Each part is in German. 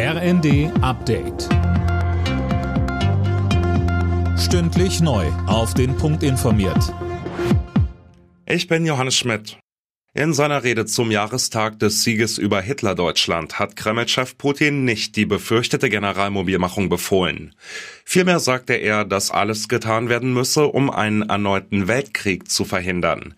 RND Update. Stündlich neu. Auf den Punkt informiert. Ich bin Johannes Schmidt. In seiner Rede zum Jahrestag des Sieges über Hitlerdeutschland hat Kreml-Chef Putin nicht die befürchtete Generalmobilmachung befohlen. Vielmehr sagte er, dass alles getan werden müsse, um einen erneuten Weltkrieg zu verhindern.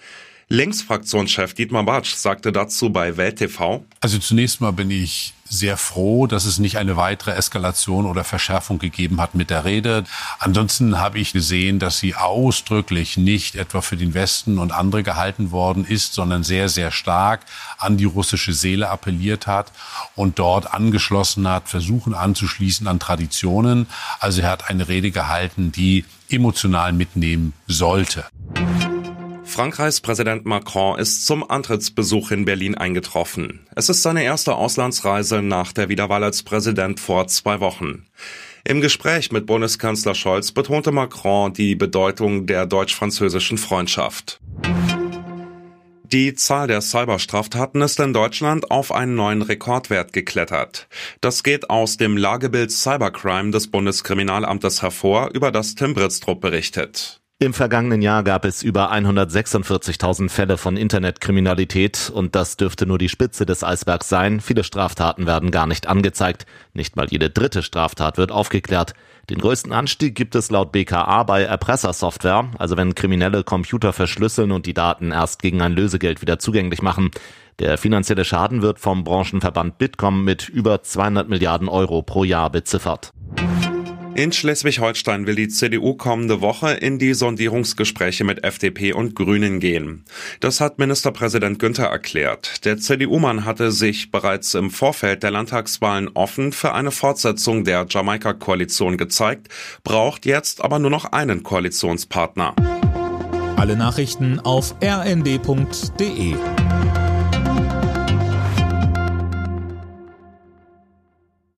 Linksfraktionschef Dietmar Bartsch sagte dazu bei Welt TV. Also zunächst mal bin ich sehr froh, dass es nicht eine weitere Eskalation oder Verschärfung gegeben hat mit der Rede. Ansonsten habe ich gesehen, dass sie ausdrücklich nicht etwa für den Westen und andere gehalten worden ist, sondern sehr, sehr stark an die russische Seele appelliert hat und dort angeschlossen hat, versuchen anzuschließen an Traditionen. Also er hat eine Rede gehalten, die emotional mitnehmen sollte. Frankreichs Präsident Macron ist zum Antrittsbesuch in Berlin eingetroffen. Es ist seine erste Auslandsreise nach der Wiederwahl als Präsident vor zwei Wochen. Im Gespräch mit Bundeskanzler Scholz betonte Macron die Bedeutung der deutsch-französischen Freundschaft. Die Zahl der Cyberstraftaten ist in Deutschland auf einen neuen Rekordwert geklettert. Das geht aus dem Lagebild Cybercrime des Bundeskriminalamtes hervor, über das Tim Britztrup berichtet. Im vergangenen Jahr gab es über 146.000 Fälle von Internetkriminalität und das dürfte nur die Spitze des Eisbergs sein. Viele Straftaten werden gar nicht angezeigt. Nicht mal jede dritte Straftat wird aufgeklärt. Den größten Anstieg gibt es laut BKA bei Erpressersoftware, also wenn Kriminelle Computer verschlüsseln und die Daten erst gegen ein Lösegeld wieder zugänglich machen. Der finanzielle Schaden wird vom Branchenverband Bitkom mit über 200 Milliarden Euro pro Jahr beziffert. In Schleswig-Holstein will die CDU kommende Woche in die Sondierungsgespräche mit FDP und Grünen gehen. Das hat Ministerpräsident Günther erklärt. Der CDU-Mann hatte sich bereits im Vorfeld der Landtagswahlen offen für eine Fortsetzung der Jamaika-Koalition gezeigt, braucht jetzt aber nur noch einen Koalitionspartner. Alle Nachrichten auf rnd.de